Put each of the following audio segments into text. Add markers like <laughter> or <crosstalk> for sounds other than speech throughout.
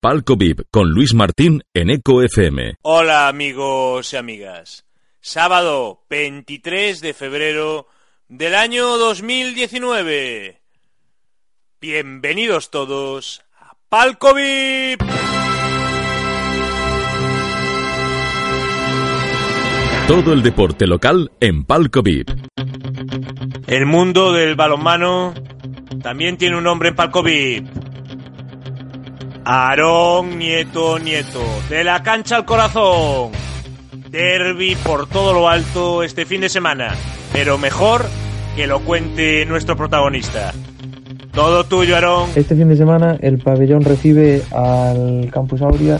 Palco VIP con Luis Martín en Eco FM. Hola amigos y amigas. Sábado 23 de febrero del año 2019. Bienvenidos todos a Palco VIP. Todo el deporte local en Palco VIP. El mundo del balonmano también tiene un nombre en Palco VIP. Aarón Nieto Nieto, de la cancha al corazón. Derby por todo lo alto este fin de semana, pero mejor que lo cuente nuestro protagonista. Todo tuyo, Aarón. Este fin de semana el pabellón recibe al Campus Aurea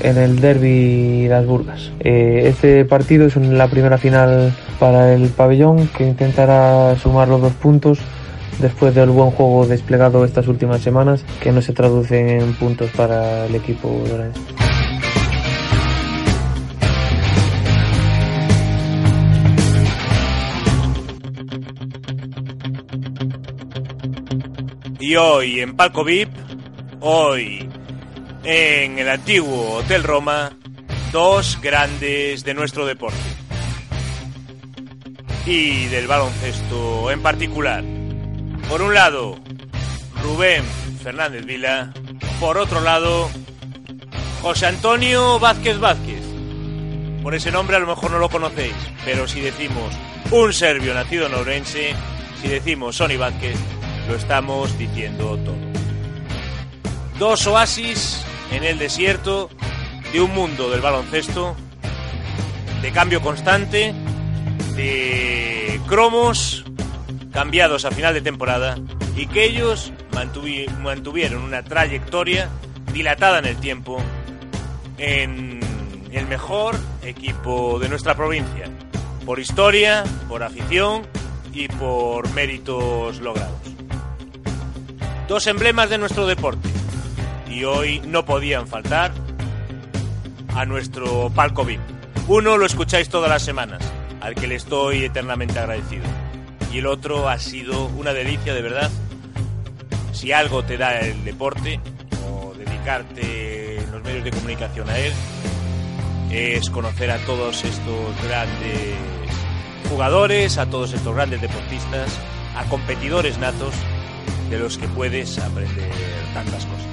en el Derby Las Burgas. Eh, este partido es la primera final para el pabellón que intentará sumar los dos puntos después del buen juego desplegado estas últimas semanas que no se traducen en puntos para el equipo lorenzo. Y hoy en Palco VIP, hoy en el antiguo Hotel Roma, dos grandes de nuestro deporte. Y del baloncesto en particular. Por un lado, Rubén Fernández Vila. Por otro lado, José Antonio Vázquez Vázquez. Por ese nombre a lo mejor no lo conocéis, pero si decimos un serbio nacido en Ourense, si decimos Sonny Vázquez, lo estamos diciendo todo. Dos oasis en el desierto de un mundo del baloncesto, de cambio constante, de cromos cambiados a final de temporada y que ellos mantuvi mantuvieron una trayectoria dilatada en el tiempo en el mejor equipo de nuestra provincia, por historia, por afición y por méritos logrados. Dos emblemas de nuestro deporte y hoy no podían faltar a nuestro palco VIP. Uno lo escucháis todas las semanas, al que le estoy eternamente agradecido y el otro ha sido una delicia de verdad. Si algo te da el deporte o dedicarte los medios de comunicación a él, es conocer a todos estos grandes jugadores, a todos estos grandes deportistas, a competidores natos de los que puedes aprender tantas cosas.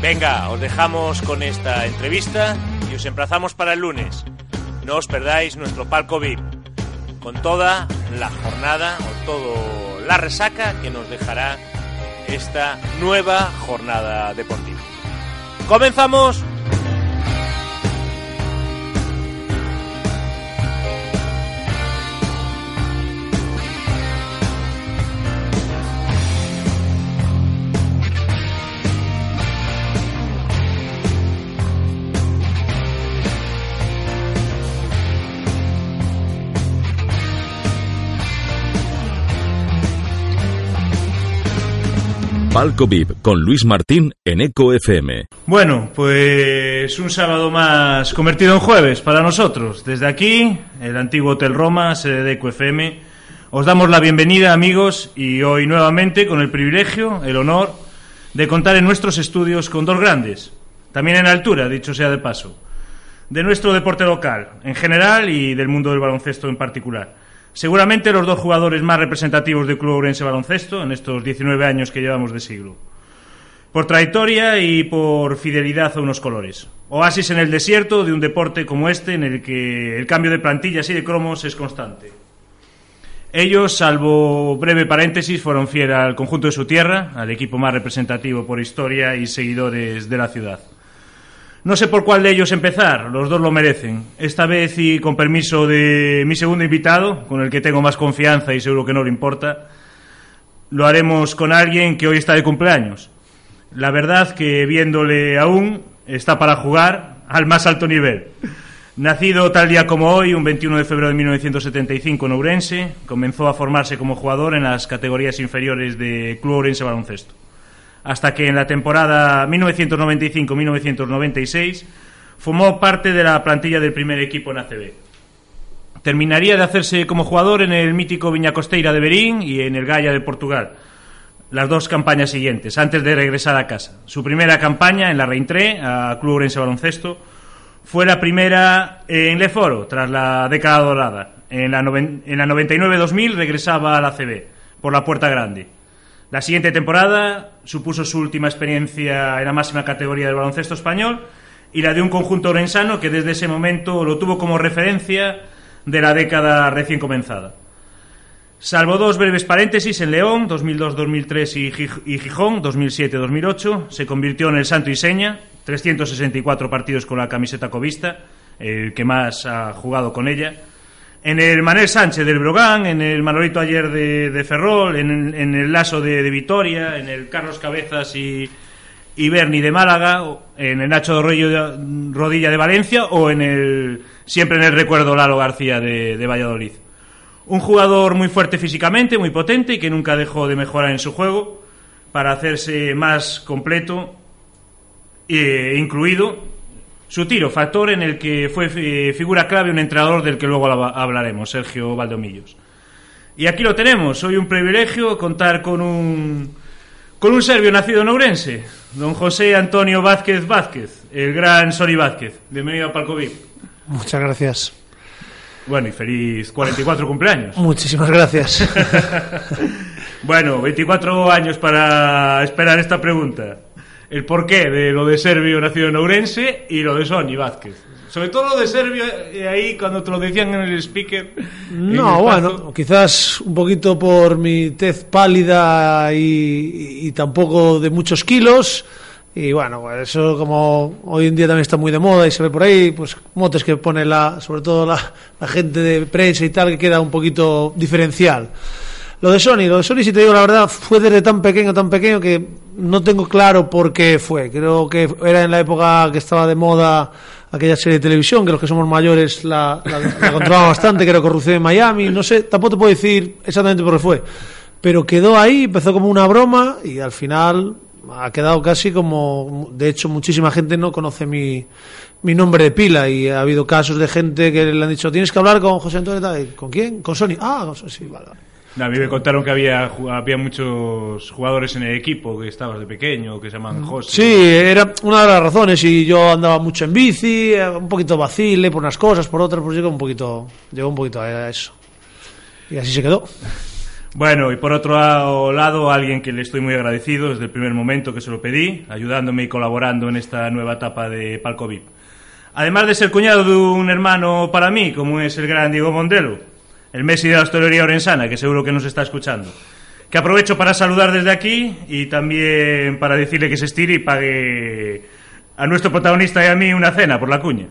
Venga, os dejamos con esta entrevista y os emplazamos para el lunes. No os perdáis nuestro palco VIP con toda la jornada o todo la resaca que nos dejará esta nueva jornada deportiva. Comenzamos. Palco con Luis Martín en Eco FM. Bueno, pues un sábado más convertido en jueves para nosotros. Desde aquí, el antiguo Hotel Roma, sede de Eco FM, os damos la bienvenida amigos y hoy nuevamente con el privilegio, el honor de contar en nuestros estudios con dos grandes, también en altura, dicho sea de paso, de nuestro deporte local en general y del mundo del baloncesto en particular. Seguramente los dos jugadores más representativos del Club Ourense Baloncesto en estos 19 años que llevamos de siglo. Por trayectoria y por fidelidad a unos colores. Oasis en el desierto de un deporte como este en el que el cambio de plantillas y de cromos es constante. Ellos, salvo breve paréntesis, fueron fieles al conjunto de su tierra, al equipo más representativo por historia y seguidores de la ciudad. No sé por cuál de ellos empezar, los dos lo merecen. Esta vez y con permiso de mi segundo invitado, con el que tengo más confianza y seguro que no le importa, lo haremos con alguien que hoy está de cumpleaños. La verdad que viéndole aún está para jugar al más alto nivel. Nacido tal día como hoy, un 21 de febrero de 1975 en Ourense, comenzó a formarse como jugador en las categorías inferiores de Club Ourense Baloncesto. Hasta que en la temporada 1995-1996 formó parte de la plantilla del primer equipo en ACB. Terminaría de hacerse como jugador en el mítico Viñacosteira de Berín y en el Gaia de Portugal, las dos campañas siguientes, antes de regresar a casa. Su primera campaña en la Reintré, a Club Ourense Baloncesto, fue la primera en Leforo, tras la década dorada. En la, en la 99-2000 regresaba a la CB, por la Puerta Grande. La siguiente temporada supuso su última experiencia en la máxima categoría del baloncesto español y la de un conjunto orensano que desde ese momento lo tuvo como referencia de la década recién comenzada. Salvo dos breves paréntesis en León, 2002-2003 y Gijón, 2007-2008, se convirtió en el santo y seña, 364 partidos con la camiseta covista, el que más ha jugado con ella. En el Manel Sánchez del Brogán, en el Manolito Ayer de, Ferrol, en, el Lazo de, Vitoria, en el Carlos Cabezas y, y Berni de Málaga, en el Nacho de Rodilla de Valencia o en el siempre en el recuerdo Lalo García de Valladolid. Un jugador muy fuerte físicamente, muy potente y que nunca dejó de mejorar en su juego para hacerse más completo e incluido su tiro, factor en el que fue eh, figura clave un entrenador del que luego hablaremos, Sergio Valdomillos. Y aquí lo tenemos, hoy un privilegio contar con un con un serbio nacido en Ourense, don José Antonio Vázquez Vázquez, el gran Sori Vázquez. Bienvenido a Palcovic. Muchas gracias. Bueno, y feliz 44 cumpleaños. Muchísimas gracias. <laughs> bueno, 24 años para esperar esta pregunta. El porqué de lo de Servio nacido en Ourense y lo de Sony Vázquez. Sobre todo lo de Servio, eh, ahí cuando te lo decían en el speaker. No, bueno, quizás un poquito por mi tez pálida y, y tampoco de muchos kilos. Y bueno, eso como hoy en día también está muy de moda y se ve por ahí, pues motes que pone la, sobre todo la, gente de prensa y tal, que queda un poquito diferencial. Lo de Sony, lo de Sony, si te digo la verdad, fue desde tan pequeño, tan pequeño que no tengo claro por qué fue. Creo que era en la época que estaba de moda aquella serie de televisión, que los que somos mayores la, la, controlaban bastante, que era Corrupción en Miami, no sé, tampoco te puedo decir exactamente por qué fue. Pero quedó ahí, empezó como una broma y al final ha quedado casi como, de hecho, muchísima gente no conoce mi, mi nombre de pila y ha habido casos de gente que le han dicho, tienes que hablar con José Antonio, ¿con quién? Con Sony. Ah, con Sony, sí, vale. A mí me contaron que había, había muchos jugadores en el equipo que estabas de pequeño, que se llaman mm. José. Sí, era una de las razones. Y yo andaba mucho en bici, un poquito vacile por unas cosas, por otras, pues llegó un poquito, llegó un poquito a eso. Y así se quedó. <laughs> Bueno, y por otro lado, alguien que le estoy muy agradecido desde el primer momento que se lo pedí, ayudándome y colaborando en esta nueva etapa de Palco VIP. Además de ser cuñado de un hermano para mí, como es el gran Diego Mondelo, el Messi de la hostelería orensana, que seguro que nos está escuchando. Que aprovecho para saludar desde aquí y también para decirle que se estire y pague a nuestro protagonista y a mí una cena por la cuña.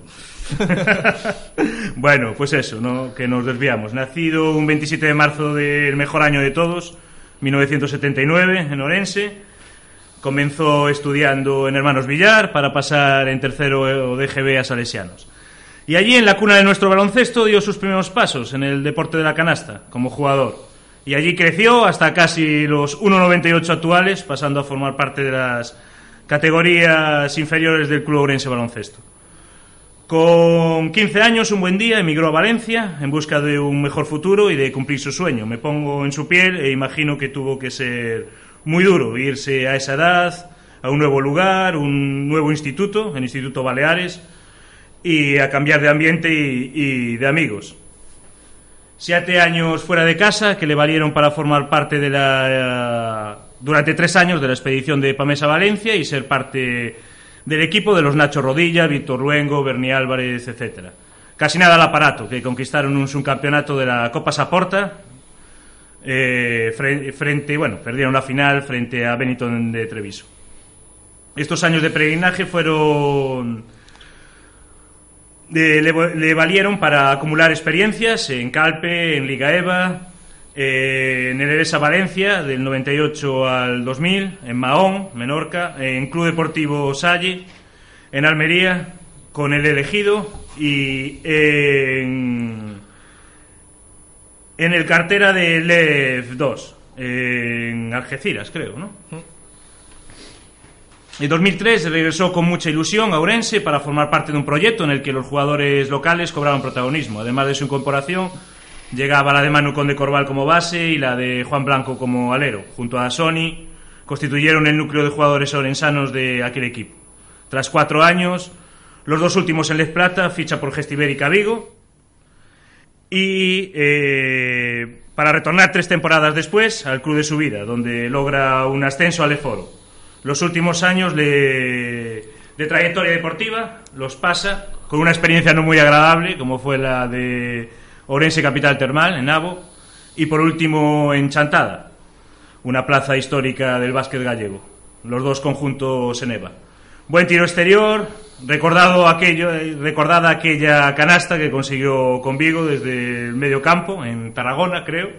<laughs> bueno, pues eso, ¿no? que nos desviamos. Nacido un 27 de marzo del mejor año de todos, 1979, en Orense. Comenzó estudiando en Hermanos Villar para pasar en tercero de GB a Salesianos. Y allí, en la cuna de nuestro baloncesto, dio sus primeros pasos en el deporte de la canasta, como jugador. Y allí creció hasta casi los 1,98 actuales, pasando a formar parte de las categorías inferiores del Club Orense Baloncesto. Con 15 años, un buen día, emigró a Valencia en busca de un mejor futuro y de cumplir su sueño. Me pongo en su piel e imagino que tuvo que ser muy duro irse a esa edad, a un nuevo lugar, un nuevo instituto, el Instituto Baleares, y a cambiar de ambiente y, de amigos. Siete años fuera de casa que le valieron para formar parte de la. durante tres años de la expedición de Pamesa Valencia y ser parte del equipo de los Nacho Rodilla, Víctor Luengo, Berni Álvarez, etcétera. Casi nada al aparato, que conquistaron un subcampeonato de la Copa Saporta, eh, frente, bueno, perdieron la final frente a Benetton de Treviso. Estos años de peregrinaje fueron le, valieron para acumular experiencias en Calpe, en Liga EVA, eh, en el Eresa Valencia del 98 al 2000, en Mahón, Menorca, en Club Deportivo Salle, en Almería, con el elegido y en, en el cartera de LEF 2, en Algeciras, creo, ¿no? En 2003 regresó con mucha ilusión a Ourense para formar parte de un proyecto en el que los jugadores locales cobraban protagonismo. Además de su incorporación, llegaba la de Manu Conde Corval como base y la de Juan Blanco como alero. Junto a Sony, constituyeron el núcleo de jugadores orensanos de aquel equipo. Tras cuatro años, los dos últimos en Les Plata, ficha por Gestivérica Vigo. Y eh, para retornar tres temporadas después al club de su vida, donde logra un ascenso al Eforo. Los últimos años de, de trayectoria deportiva los pasa con una experiencia no muy agradable, como fue la de Orense Capital Termal, en Navo, y por último en Chantada, una plaza histórica del básquet gallego. Los dos conjuntos en EVA. Buen tiro exterior, recordado aquello, recordada aquella canasta que consiguió con Vigo desde el medio campo, en Tarragona, creo,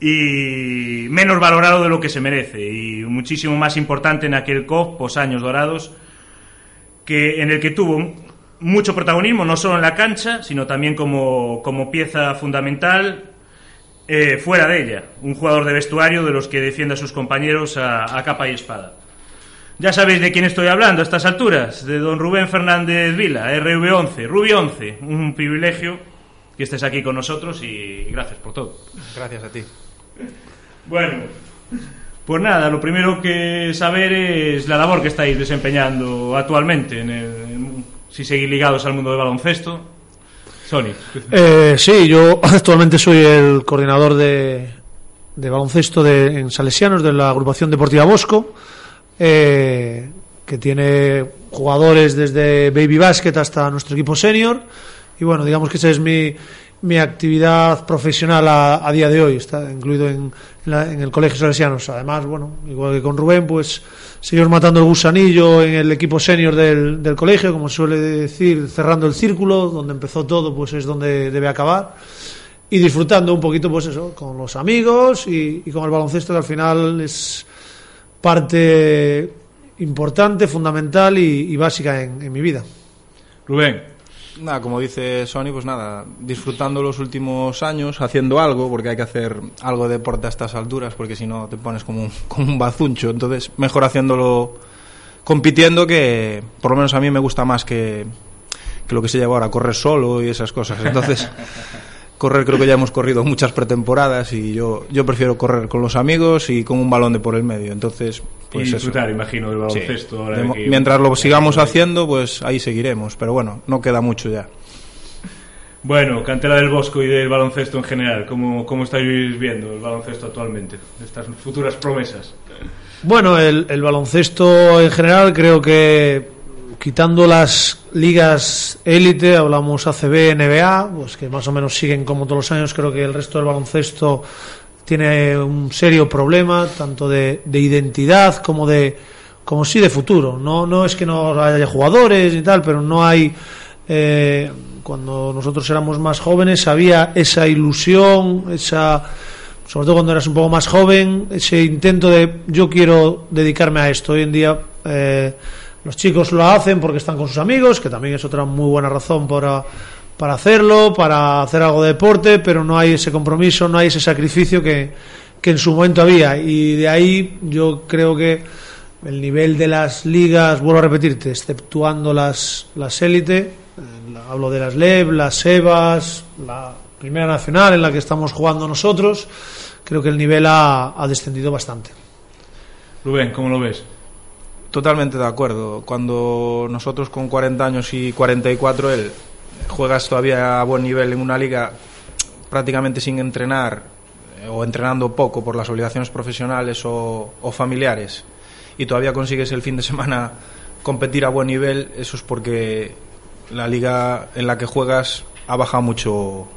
y menos valorado de lo que se merece, y muchísimo más importante en aquel COP, pos años dorados, que, en el que tuvo mucho protagonismo, no solo en la cancha, sino también como, como pieza fundamental eh, fuera de ella. Un jugador de vestuario de los que defiende a sus compañeros a, a, capa y espada. Ya sabéis de quién estoy hablando a estas alturas, de don Rubén Fernández Vila, RV11, Rubi 11. Un privilegio que estés aquí con nosotros y gracias por todo. Gracias a ti. Bueno, pues nada, lo primero que saber es la labor que estáis desempeñando actualmente en el, si seguís ligados al mundo del baloncesto. Sony. Eh, sí, yo <laughs> actualmente soy el coordinador de, baloncesto de, en Salesianos de la agrupación deportiva Bosco, eh, que tiene jugadores desde baby basket hasta nuestro equipo senior. Y bueno, digamos que esa es mi, mi actividad profesional a, día de hoy, está incluido en, la, el Colegio Salesianos. Además, bueno, igual que con Rubén, pues seguimos matando el gusanillo en el equipo senior del, colegio, como suele decir, cerrando el círculo, donde empezó todo, pues es donde debe acabar. Y disfrutando un poquito, pues eso, con los amigos y, y con el baloncesto, que al final es parte importante, fundamental y, y básica en, en mi vida. Rubén, Nada, como dice Sony, pues nada, disfrutando los últimos años, haciendo algo, porque hay que hacer algo de deporte a estas alturas, porque si no te pones como un, <laughs> como un bazuncho. Entonces, mejor haciéndolo compitiendo, que por lo menos a mí me gusta más que, que lo que se lleva ahora, correr solo y esas cosas. Entonces, <laughs> correr creo que ya hemos corrido muchas pretemporadas y yo, yo prefiero correr con los amigos y con un balón de por el medio. Entonces, pues y disfrutar, eso. imagino, del baloncesto. Sí. Ahora De, que... mientras lo sigamos haciendo, pues ahí seguiremos. Pero bueno, no queda mucho ya. Bueno, cantera del Bosco y del baloncesto en general, ¿cómo, cómo estáis viendo el baloncesto actualmente? Estas futuras promesas. Bueno, el, el baloncesto en general creo que quitando las ligas élite, hablamos ACB, NBA, pues que más o menos siguen como todos los años, creo que el resto del baloncesto tiene un serio problema, tanto de, de identidad como de como sí de futuro. No, no es que no haya jugadores y tal, pero no hay eh, cuando nosotros éramos más jóvenes había esa ilusión, esa sobre todo cuando eras un poco más joven, ese intento de yo quiero dedicarme a esto. Hoy en día eh, los chicos lo hacen porque están con sus amigos, que también es otra muy buena razón para, para hacerlo, para hacer algo de deporte, pero no hay ese compromiso, no hay ese sacrificio que, que en su momento había. Y de ahí yo creo que el nivel de las ligas, vuelvo a repetirte, exceptuando las, las élite, eh, hablo de las LEB, las SEBAS, la Primera Nacional en la que estamos jugando nosotros, creo que el nivel ha, ha descendido bastante. Rubén, ¿cómo lo ves? Totalmente de acuerdo. Cuando nosotros con 40 años y 44 él juegas todavía a buen nivel en una liga prácticamente sin entrenar eh, o entrenando poco por las obligaciones profesionales o, o, familiares y todavía consigues el fin de semana competir a buen nivel, eso es porque la liga en la que juegas ha bajado mucho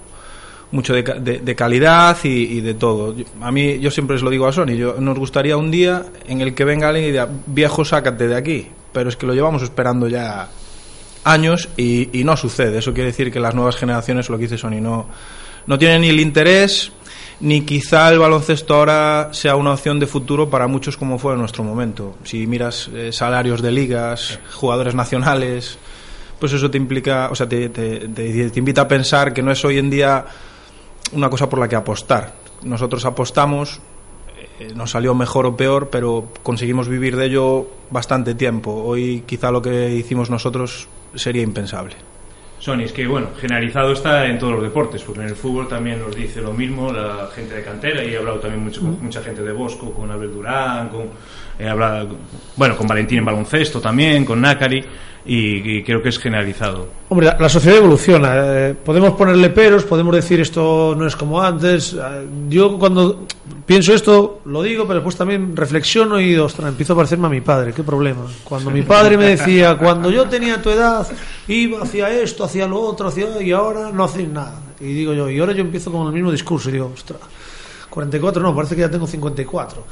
mucho de, de, de calidad y, de todo. A mí, yo siempre os lo digo a Sony, yo, nos gustaría un día en el que venga alguien y diga, viejo, sácate de aquí. Pero es que lo llevamos esperando ya años y, y no sucede. Eso quiere decir que las nuevas generaciones, lo que dice Sony, no, no tienen ni el interés ni quizá el baloncesto ahora sea una opción de futuro para muchos como fue en nuestro momento. Si miras eh, salarios de ligas, jugadores nacionales, pues eso te implica, o sea, te, te, te, te invita a pensar que no es hoy en día una cosa por la que apostar. Nosotros apostamos, eh, nos salió mejor o peor, pero conseguimos vivir de ello bastante tiempo. Hoy quizá lo que hicimos nosotros sería impensable. Sony, es que bueno, generalizado está en todos los deportes, porque en el fútbol también nos dice lo mismo la gente de cantera, y he hablado también mucho, con mucha gente de Bosco, con Abel Durán, con, he hablado, bueno, con Valentín en baloncesto también, con Nácari, y, creo que es generalizado. Hombre, la, sociedad evoluciona. eh, podemos ponerle peros, podemos decir esto no es como antes. Eh, yo cuando pienso esto, lo digo, pero después también reflexiono y, ostras, empiezo a parecerme a mi padre. ¿Qué problema? Cuando mi padre me decía, <laughs> cuando yo tenía tu edad, iba hacia esto, hacia lo otro, hacia... y ahora no hacéis nada. Y digo yo, y ahora yo empiezo con el mismo discurso y digo, ostras. 44 no, parece que ya tengo 54.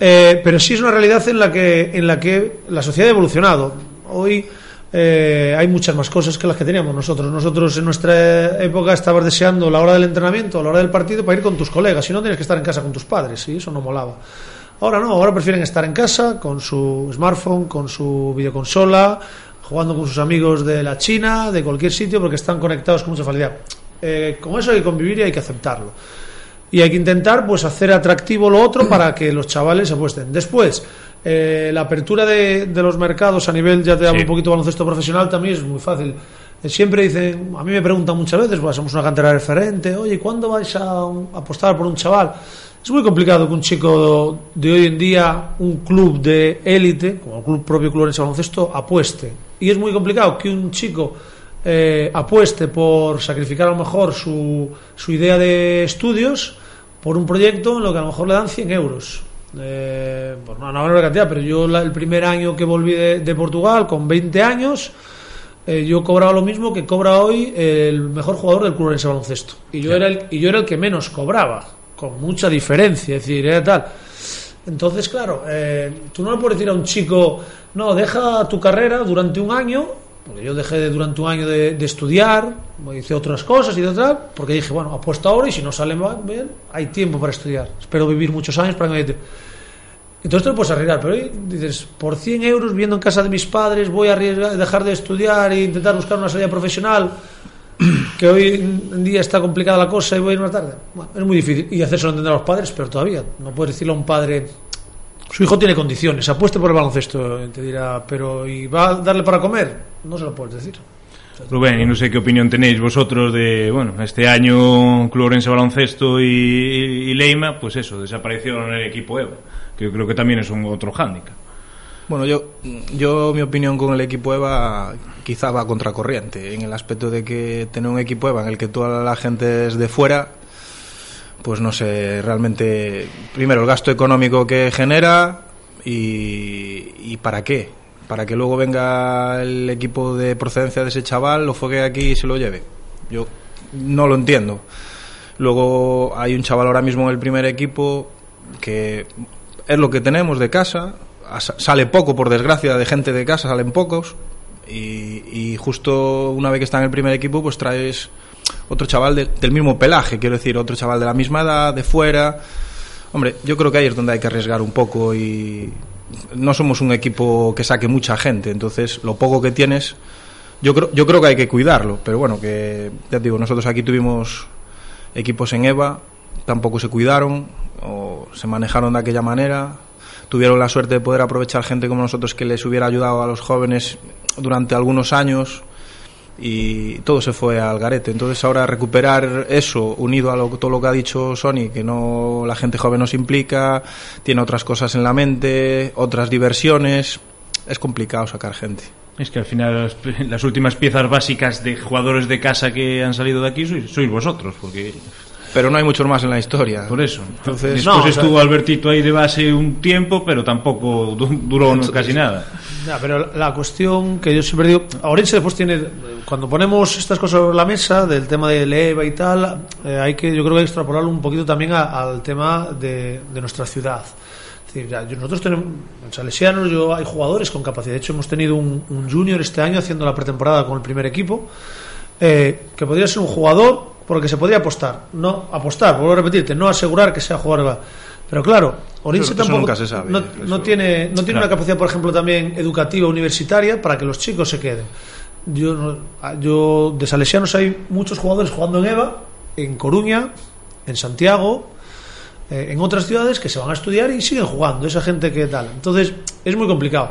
Eh, pero sí es una realidad en la que, en la, que la sociedad ha evolucionado. Hoy eh, hay muchas más cosas que las que teníamos nosotros. Nosotros en nuestra época estabas deseando la hora del entrenamiento, la hora del partido para ir con tus colegas. Si no, tienes que estar en casa con tus padres. Y eso no molaba. Ahora no, ahora prefieren estar en casa con su smartphone, con su videoconsola, jugando con sus amigos de la China, de cualquier sitio, porque están conectados con mucha facilidad. Eh, con eso hay que convivir y hay que aceptarlo y hay que intentar pues hacer atractivo lo otro para que los chavales apuesten. Después, eh, la apertura de, de, los mercados a nivel, ya te hablo Sí. un poquito baloncesto profesional, también es muy fácil. Eh, Siempre dicen, a mí me preguntan muchas veces, pues somos una cantera referente, oye, ¿cuándo vais a, un- a apostar por un chaval? Es muy complicado que un chico de hoy en día, un club de élite, como el club propio Club Orense Baloncesto, apueste. Y es muy complicado que un chico eh, apueste por sacrificar a lo mejor su, su idea de estudios por un proyecto en lo que a lo mejor le dan 100 euros. Eh, por una, una buena cantidad, pero yo la- el primer año que volví de, de Portugal, con 20 años, eh, yo cobraba lo mismo que cobra hoy el mejor jugador del club en ese baloncesto. Y yo, era el, y yo era el que menos cobraba, con mucha diferencia, es decir, era tal. Entonces, claro, eh, tú no le puedes decir a un chico, no, deja tu carrera durante un año, porque yo dejé de- durante un año de, de estudiar, hice otras cosas y tal, porque dije, bueno, apuesto ahora y si no sale mal, bien, hay tiempo para estudiar. Espero vivir muchos años para que me... Entonces te lo puedes arriesgar, pero hoy dices, por 100 euros viendo en casa de mis padres voy a arriesgar- dejar de estudiar e intentar buscar una salida profesional, <clears throat> que hoy en día está complicada la cosa y voy a ir una tarde. Bueno, es muy difícil. Y hacérselo entender a los padres, pero todavía no puedes decirle a un padre, su hijo tiene condiciones, apueste por el baloncesto, y te dirá, pero ¿y va a darle para comer? No se lo puedes decir. Rubén, y no sé qué opinión tenéis vosotros de, bueno, este año Club Orense Baloncesto y, y Leima, pues eso, desaparecieron el equipo EVA, que yo creo que también es un otro hándicap. Bueno, yo, yo mi opinión con el equipo EVA quizá va a contracorriente, en el aspecto de que tener un equipo EVA en el que toda la gente es de fuera, pues no sé, realmente, primero el gasto económico que genera y, para qué, para que luego venga el equipo de procedencia de ese chaval, lo fogue aquí y se lo lleve. Yo no lo entiendo. Luego hay un chaval ahora mismo en el primer equipo que es lo que tenemos de casa, as- sale poco por desgracia de gente de casa, salen pocos y, y justo una vez que está en el primer equipo pues traes otro chaval de- del mismo pelaje, quiero decir, otro chaval de la misma edad, de fuera. Hombre, yo creo que ahí es donde hay que arriesgar un poco y no somos un equipo que saque mucha gente, entonces lo poco que tienes yo creo, yo creo que hay que cuidarlo, pero bueno, que ya te digo, nosotros aquí tuvimos equipos en EVA, tampoco se cuidaron o se manejaron de aquella manera. Tuvieron la suerte de poder aprovechar gente como nosotros que les hubiera ayudado a los jóvenes durante algunos años y todo se fue al garete. Entonces ahora recuperar eso unido a lo, todo lo que ha dicho Sony, que no la gente joven no se implica, tiene otras cosas en la mente, otras diversiones, es complicado sacar gente. Es que al final las, las últimas piezas básicas de jugadores de casa que han salido de aquí sois, sois vosotros, porque Pero no hay muchos más en la historia. por eso. Entonces, Después no, o sea- estuvo Albertito ahí de base un tiempo, pero tampoco du- duró no- casi nada. Ya, pero la cuestión que yo siempre digo, Orense después tiene, cuando ponemos estas cosas sobre la mesa, del tema de leva y tal, eh, hay que, yo creo que extrapolarlo un poquito también a- al tema de, de nuestra ciudad. Es decir, ya, nosotros tenemos, en Salesianos, yo, hay jugadores con capacidad. De hecho, hemos tenido un, un junior este año haciendo la pretemporada con el primer equipo, eh, que podría ser un jugador porque se podría apostar. No apostar, vuelvo a repetirte, no asegurar que sea jugador. Pero claro, Orense tampoco nunca se sabe, no, no tiene, no tiene Claro. una capacidad, por ejemplo, también educativa universitaria para que los chicos se queden. Yo, yo de Salesianos hay muchos jugadores jugando en EVA, en Coruña, en Santiago, eh, en otras ciudades que se van a estudiar y siguen jugando, esa gente que tal. Entonces, es muy complicado.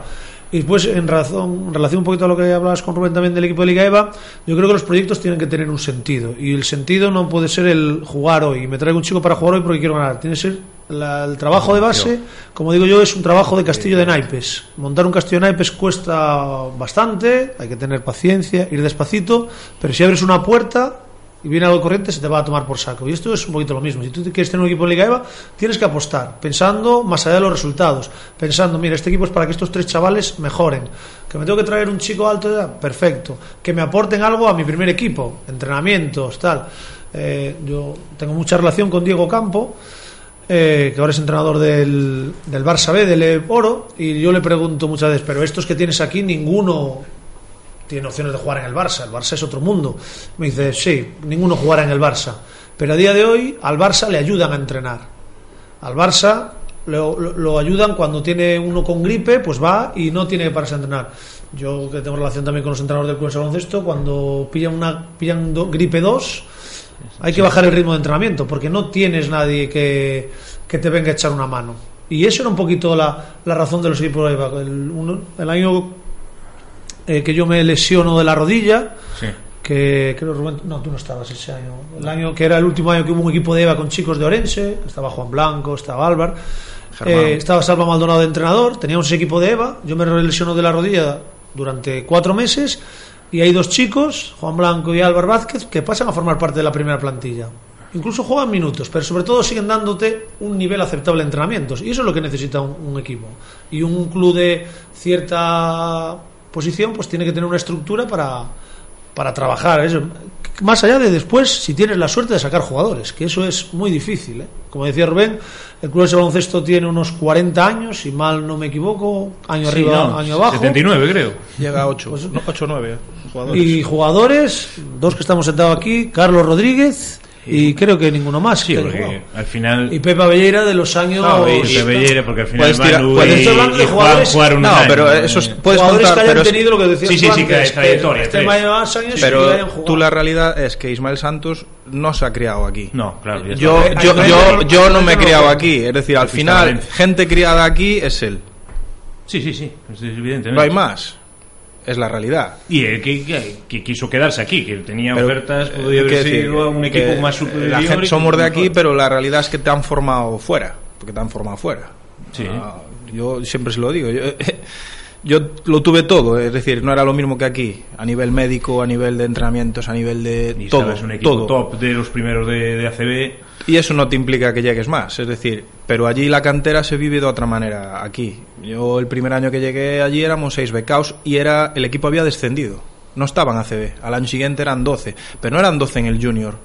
Y después, en, razón, en relación un poquito a lo que hablabas con Rubén también del equipo de Liga EVA, yo creo que los proyectos tienen que tener un sentido. Y el sentido no puede ser el jugar hoy. Me traigo un chico para jugar hoy porque quiero ganar. Tiene que ser la- el trabajo de base, como digo yo, es un trabajo de castillo de naipes. Montar un castillo de naipes cuesta bastante, hay que tener paciencia, ir despacito, pero si abres una puerta y viene algo corriente se te va a tomar por saco. Y esto es un poquito lo mismo. Si tú quieres tener un equipo de Liga EVA, tienes que apostar, pensando más allá de los resultados, pensando, mira, este equipo es para que estos tres chavales mejoren, que me tengo que traer un chico alto de edad, perfecto, que me aporten algo a mi primer equipo, entrenamientos, tal. Eh, yo tengo mucha relación con Diego Campo, eh, que ahora es entrenador del, del Barça B, del Oro, y yo le pregunto muchas veces, pero estos que tienes aquí, ninguno tiene opciones de jugar en el Barça. El Barça es otro mundo. Me dice, sí, ninguno jugará en el Barça. Pero a día de hoy al Barça le ayudan a entrenar. Al Barça lo, lo- lo ayudan cuando tiene uno con gripe, pues va y no tiene que pararse a entrenar. Yo que tengo relación también con los entrenadores del club de baloncesto, cuando pillan una pillan do- gripe 2, hay que bajar el ritmo de entrenamiento porque no tienes nadie que, que te venga a echar una mano. Y eso era un poquito la, la razón de los equipos de. El, el año eh, que yo me lesiono de la rodilla, Sí. que creo Rubén, no, tú no estabas ese año, el año que era el último año que hubo un equipo de EVA con chicos de Orense, estaba Juan Blanco, estaba Álvar, Germán. eh, estaba Salva Maldonado de entrenador, teníamos ese equipo de EVA, yo me lesiono de la rodilla durante cuatro meses y hay dos chicos, Juan Blanco y Álvar Vázquez, que pasan a formar parte de la primera plantilla. Incluso juegan minutos, pero sobre todo siguen dándote un nivel aceptable de entrenamientos. Y eso es lo que necesita un, un equipo. Y un club de cierta posición, pues tiene que tener una estructura para, para trabajar. Eso. Más allá de después, si tienes la suerte de sacar jugadores, que eso es muy difícil. ¿eh? Como decía Rubén, el club de baloncesto tiene unos 40 años, si mal no me equivoco, año Sí, arriba, no, año abajo. 79 creo. Llega a 8, Pues- 8 9 jugadores. Y jugadores, dos que estamos sentados aquí, Carlos Rodríguez y creo que ninguno más. Sí, que al final... Y Pepa Belleira de los años... No, y- Pepe Bellera, porque al final Puedes tirar- Manu puedes- y, hablando de jugadores- jugaron No, un año, pero eh, eso es- puedes jugadores contar, que hayan pero es- tenido lo que decías Sí, sí, sí, que trayectoria, este años hayan Pero tú la realidad es que Ismael Santos no se ha criado aquí. No, claro. Yo, yo, yo, yo no me he criado aquí. Es decir, al final, gente criada aquí es él. Sí, sí, sí, es evidente. No hay más. Es la realidad. Y el que, que- que quiso quedarse aquí, que tenía Pero, ofertas, eh, podía haber sido un equipo más superior. La gente somos de mejor. aquí, pero la realidad es que te han formado fuera. Porque te han formado fuera. Sí. Ah, yo siempre se lo digo. Yo, <laughs> yo lo tuve todo. Es decir, no era lo mismo que aquí. A nivel médico, a nivel de entrenamientos, a nivel de Y todo. sabes, un equipo todo. top de los primeros de, de ACB. Y eso no te implica que llegues más, es decir, pero allí la cantera se vive de otra manera aquí. Yo el primer año que llegué allí éramos seis becaos y era el equipo había descendido. No estaban ACB, al año siguiente eran 12, pero no eran 12 en el junior.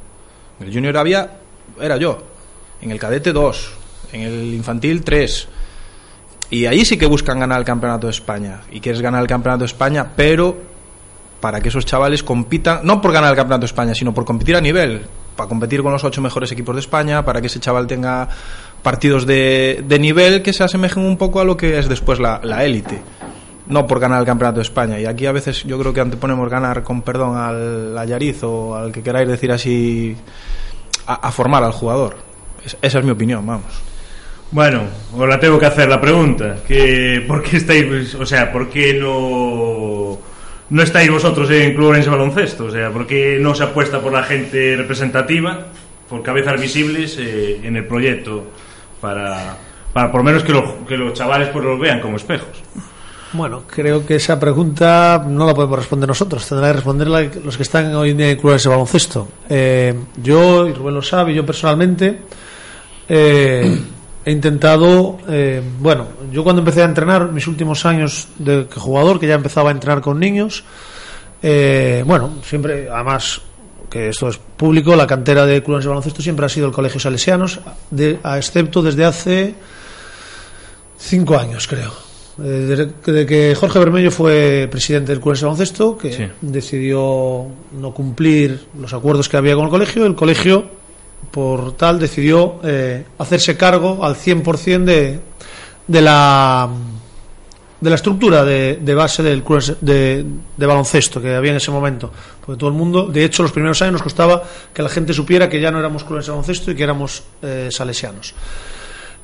En el junior había, era yo, en el cadete 2, en el infantil 3. Y allí sí que buscan ganar el campeonato de España. Y quieres ganar el campeonato de España, pero para que esos chavales compitan, no por ganar el campeonato de España, sino por competir a nivel, para competir con los ocho mejores equipos de España, para que ese chaval tenga partidos de, de nivel que se asemejen un poco a lo que es después la la élite. No por ganar el campeonato de España. Y aquí a veces yo creo que anteponemos ganar, con perdón, al Ayariz o al que queráis decir así, a, formar al jugador. Es- esa es mi opinión, vamos. Bueno, os la tengo que hacer la pregunta. Que, ¿Por qué estáis, o sea, por qué no, no estáis vosotros en Club Orense Baloncesto? O sea, ¿por qué no se apuesta por la gente representativa, por cabezas visibles eh, en el proyecto, para, para por lo menos que, los- que los chavales pues los vean como espejos? Bueno, creo que esa pregunta no la podemos responder nosotros, tendrá que responderla los que están hoy en día en clubes de baloncesto. Eh, yo, y Rubén lo sabe, yo personalmente eh, he intentado, eh, bueno, yo cuando empecé a entrenar, mis últimos años de jugador, que ya empezaba a entrenar con niños, eh, bueno, siempre, además, que esto es público, la cantera de clubes de baloncesto siempre ha sido el Colegio Salesianos, de, a excepto desde hace cinco años, creo. desde de que Jorge Bermello fue presidente del Club de Baloncesto, que Sí. decidió no cumplir los acuerdos que había con el colegio, el colegio, por tal, decidió eh, hacerse cargo al 100% de, de la de la estructura de, base del club de, baloncesto que había en ese momento. Porque todo el mundo, de hecho, los primeros años nos costaba que la gente supiera que ya no éramos clubes de baloncesto y que éramos eh, salesianos.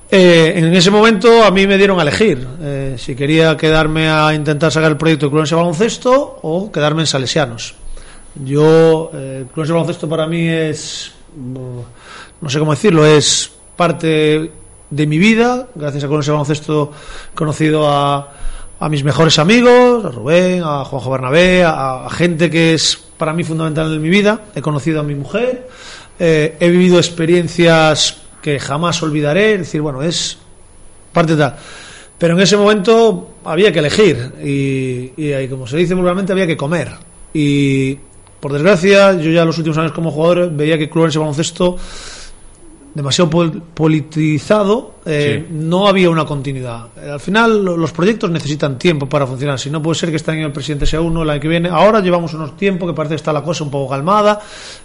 Eh, en ese momento a mí me dieron a elegir si quería quedarme a intentar sacar el proyecto de Clubes de Baloncesto o quedarme en Salesianos. Yo, eh, Clubes de Baloncesto para mí es, no sé cómo decirlo, es parte de mi vida. Gracias a de Baloncesto conocido a, a mis mejores amigos, a Rubén, a Juanjo Bernabé, a, gente que es para mí fundamental en mi vida. He conocido a mi mujer, eh, he vivido experiencias que jamás olvidaré, es decir, bueno, es parte tal. Pero en ese momento había que elegir y, y como se dice vulgarmente, había que comer. Y por desgracia, yo ya los últimos años como jugador veía que Clubes de Baloncesto demasiado pol- politizado, eh, Sí. no había una continuidad. Eh, Al final lo- los proyectos necesitan tiempo para funcionar. Si no puede ser que este año el presidente sea uno, el año que viene. Ahora llevamos unos tiempos que parece que está la cosa un poco calmada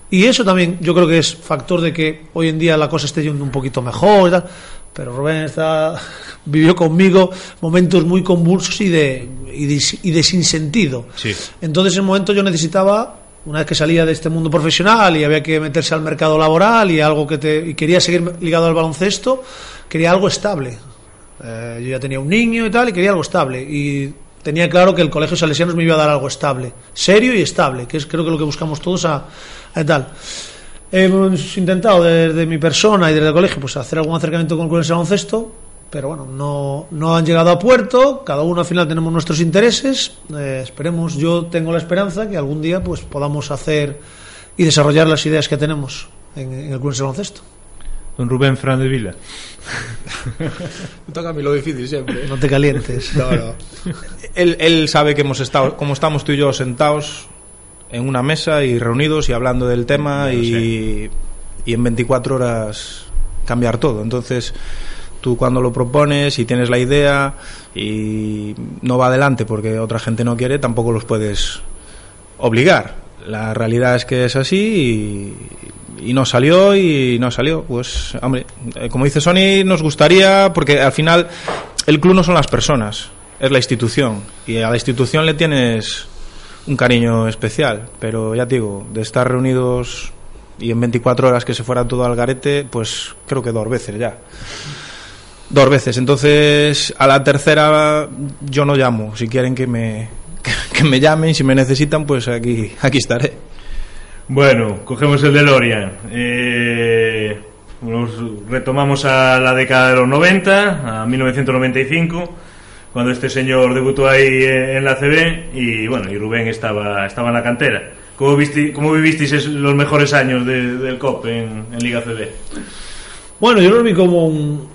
y eso también yo creo que es factor de que hoy en día la cosa esté yendo un poquito mejor y tal. Pero Rubén está, <laughs> vivió conmigo momentos muy convulsos y de, y de, y de sinsentido. Sí. Entonces, en un momento yo necesitaba, una vez que salía de este mundo profesional y había que meterse al mercado laboral y algo que te, y quería seguir ligado al baloncesto, quería algo estable. Eh, yo ya tenía un niño y tal y quería algo estable y tenía claro que el colegio salesianos me iba a dar algo estable, serio y estable, que es creo que lo que buscamos todos a, tal. Hemos intentado desde mi persona y desde el colegio pues hacer algún acercamiento con el baloncesto, pero bueno, no, no han llegado a puerto, cada uno al final tenemos nuestros intereses, eh, esperemos, yo tengo la esperanza que algún día pues podamos hacer y desarrollar las ideas que tenemos en, en el club de baloncesto. Don Rubén Fernández Vila. <laughs> Me toca a mí lo difícil siempre. No te calientes. No, no. Él, él sabe que hemos estado, como estamos tú y yo sentados en una mesa y reunidos y hablando del tema lo y, y en 24 horas cambiar todo. Entonces, tú cuando lo propones y tienes la idea y no va adelante porque otra gente no quiere, tampoco los puedes obligar. La realidad es que es así y, no salió y no salió. Pues, hombre, eh, como dice Sony, nos gustaría, porque al final el club no son las personas, es la institución. Y a la institución le tienes un cariño especial. Pero ya te digo, de estar reunidos y en 24 horas que se fuera todo al garete, pues creo que dos veces ya. Dos veces. Entonces, a la tercera yo no llamo. Si quieren que me, que me llamen, si me necesitan, pues aquí, aquí estaré. Bueno, cogemos el DeLorean. Eh, nos retomamos a la década de los 90, a 1995, cuando este señor debutó ahí en la CB y bueno, y Rubén estaba, estaba en la cantera. ¿Cómo, visti- cómo vivisteis los mejores años de- del COP en, en Liga CB? Bueno, yo lo vi como un,